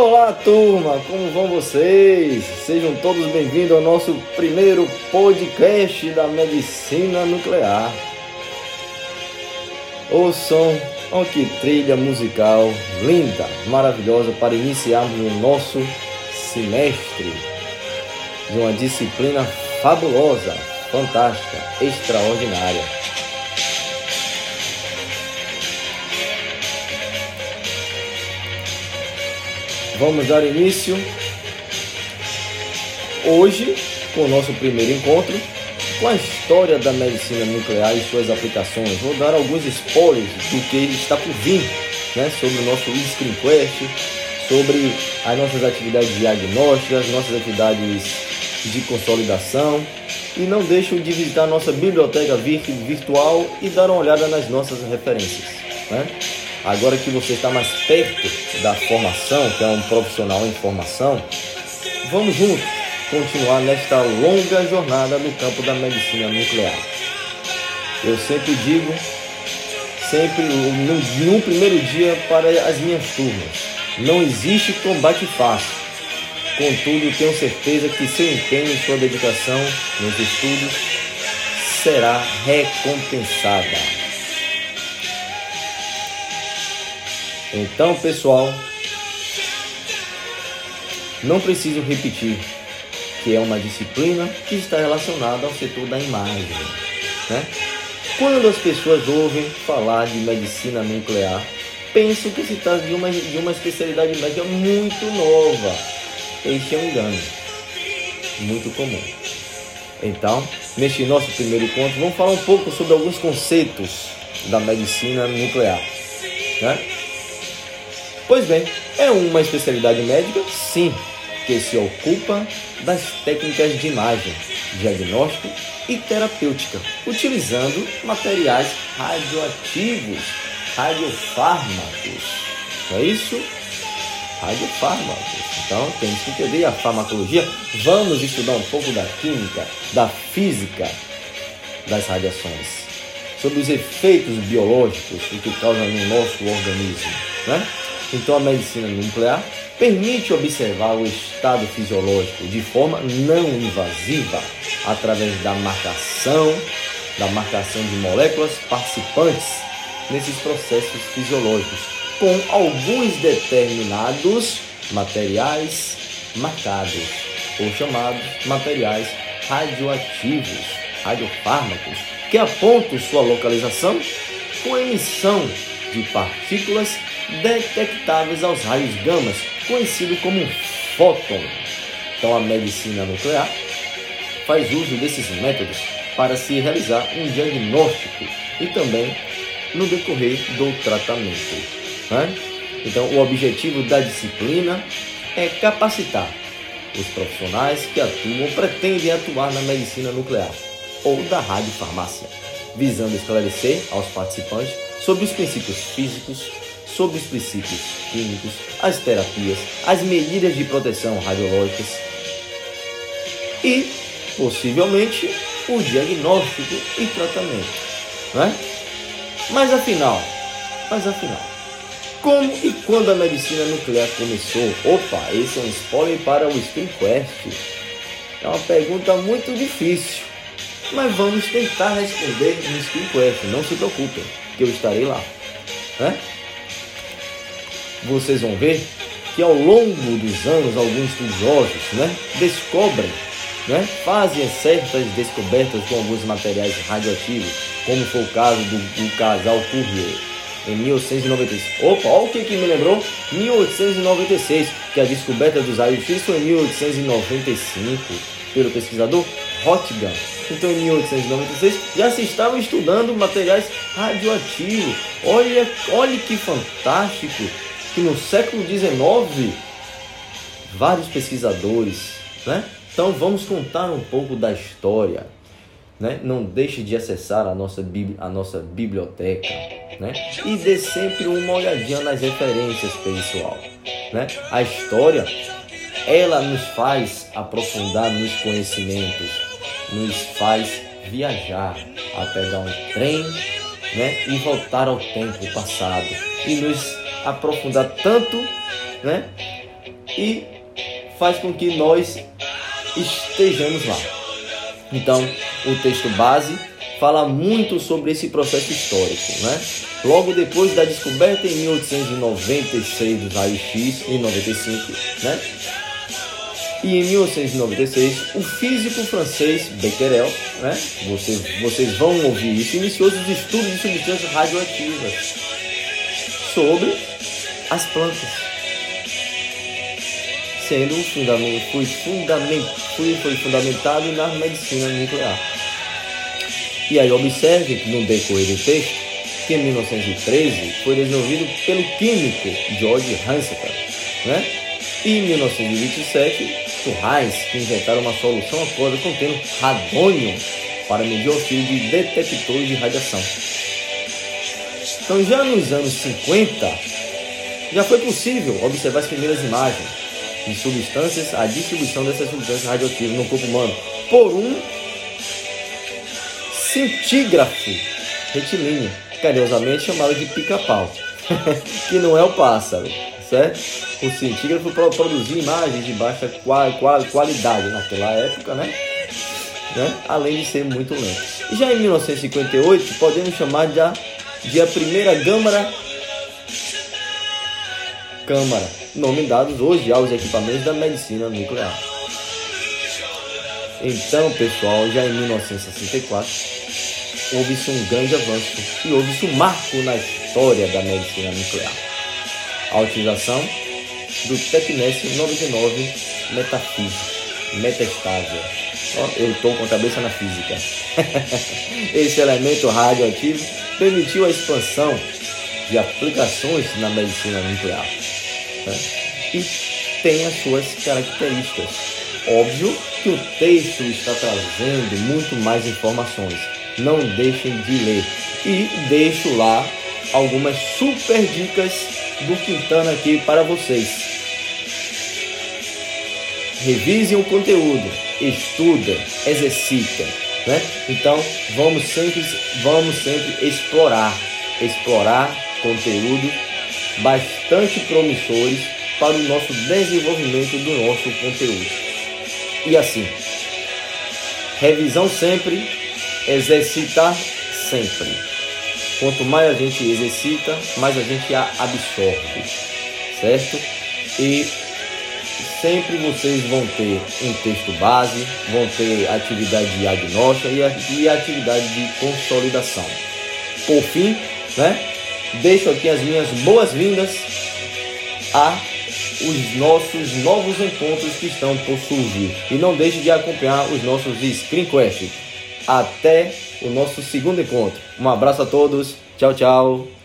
Olá, turma, como vão vocês? Sejam todos bem-vindos ao nosso primeiro podcast da medicina nuclear. Ouçam, oh, que trilha musical linda, maravilhosa para iniciarmos o nosso semestre de uma disciplina fabulosa, fantástica, extraordinária. Vamos dar início hoje com o nosso primeiro encontro com a história da medicina nuclear e suas aplicações. Vou dar alguns spoilers do que está por vir né, sobre o nosso Screenquest, sobre as nossas atividades diagnósticas, nossas atividades de consolidação. E não deixem de visitar nossa biblioteca virtual e dar uma olhada nas nossas referências. Né? Agora que você está mais perto da formação, que é um profissional em formação, vamos juntos continuar nesta longa jornada no campo da medicina nuclear. Eu sempre digo, sempre no, no primeiro dia para as minhas turmas, não existe combate fácil. Contudo, tenho certeza que seu empenho e sua dedicação nos estudos será recompensada. Então, pessoal, não preciso repetir que é uma disciplina que está relacionada ao setor da imagem. Né? Quando as pessoas ouvem falar de medicina nuclear, pensam que se trata de uma, de uma especialidade médica muito nova. Este é um engano, muito comum. Então, neste nosso primeiro encontro, vamos falar um pouco sobre alguns conceitos da medicina nuclear. Né? Pois bem, é uma especialidade médica, sim, que se ocupa das técnicas de imagem, diagnóstico e terapêutica, utilizando materiais radioativos, radiofármacos. Não é isso? Radiofármacos. Então temos que entender a farmacologia. Vamos estudar um pouco da química, da física das radiações, sobre os efeitos biológicos que causam no nosso organismo. Né? Então a medicina nuclear permite observar o estado fisiológico de forma não invasiva através da marcação, da marcação de moléculas participantes nesses processos fisiológicos, com alguns determinados materiais marcados, ou chamados materiais radioativos, radiofármacos, que apontam sua localização com emissão de partículas detectáveis aos raios gamas, conhecido como fóton. Então a medicina nuclear faz uso desses métodos para se realizar um diagnóstico e também no decorrer do tratamento. Né? Então o objetivo da disciplina é capacitar os profissionais que atuam ou pretendem atuar na medicina nuclear ou da radiofarmácia, visando esclarecer aos participantes sobre os princípios físicos, sobre os princípios químicos, as terapias, as medidas de proteção radiológicas e, possivelmente, o diagnóstico e tratamento. Né? Mas afinal, mas afinal, como e quando a medicina nuclear começou? Opa, esse é um spoiler para o Quest. É uma pergunta muito difícil, mas vamos tentar responder no Quest. Não se preocupem, que eu estarei lá. Né? vocês vão ver que ao longo dos anos alguns estudiosos né, descobrem, né, fazem certas descobertas com alguns materiais radioativos, como foi o caso do, do casal Cuvier em 1896. Opa, olha o que, que me lembrou? 1896, que a descoberta dos raios-x foi em 1895 pelo pesquisador Rottgam. Então, em 1896, já se estavam estudando materiais radioativos. Olha, olha que fantástico! que no século XIX, vários pesquisadores, né? Então vamos contar um pouco da história. Né? Não deixe de acessar a nossa, a nossa biblioteca né? e dê sempre uma olhadinha nas referências, pessoal. Né? A história ela nos faz aprofundar nos conhecimentos, nos faz viajar a pegar um trem né? e voltar ao tempo passado e nos aprofundar tanto, né? e faz com que nós estejamos lá. Então, o texto base fala muito sobre esse processo histórico, né? Logo depois da descoberta em 1896 dos raios-x, em 95, né? E em 1896, o físico francês Becquerel, né? Vocês, vocês vão ouvir isso, iniciou os estudos de substâncias radioativas sobre as plantas sendo fundament, foi, foi, foi fundamentado na medicina nuclear. E aí observe que no decorrer do texto, que em 1913 foi desenvolvido pelo químico George Hansecker, né? E em 1927, Heinz, que inventaram uma solução aquosa contendo radônio para medir o auxílio de detectores de radiação. Então já nos anos 50, já foi possível observar as primeiras imagens de substâncias, a distribuição dessas substâncias radioativas no corpo humano por um centígrafo retilíneo, carinhosamente chamado de pica-pau, que não é o pássaro, certo? O centígrafo produzia imagens de baixa qual, qual, qualidade naquela época, né? né? Além de ser muito lento. Já em 1958, podemos chamar de a, de a primeira Câmara Câmara, nome dados hoje aos equipamentos da medicina nuclear. Então, pessoal, já em 1964, houve-se um grande avanço e houve-se um marco na história da medicina nuclear. A utilização do Tecnécio 99 metafísico, metastável. Eu estou com a cabeça na física. Esse elemento radioativo permitiu a expansão de aplicações na medicina nuclear né? e tem as suas características. Óbvio que o texto está trazendo muito mais informações. Não deixem de ler. E deixo lá algumas super dicas do Quintana aqui para vocês. Revise o conteúdo, estuda, exercita, né? Então vamos sempre, vamos sempre explorar, explorar conteúdo bastante promissores para o nosso desenvolvimento do nosso conteúdo. E assim, revisão sempre, exercitar sempre. Quanto mais a gente exercita, mais a gente a absorve, certo? E sempre vocês vão ter um texto base, vão ter atividade diagnóstica e atividade de consolidação. Por fim, né? deixo aqui as minhas boas-vindas a os nossos novos encontros que estão por surgir. E não deixe de acompanhar os nossos Screencast. Até o nosso segundo encontro. Um abraço a todos. Tchau, tchau.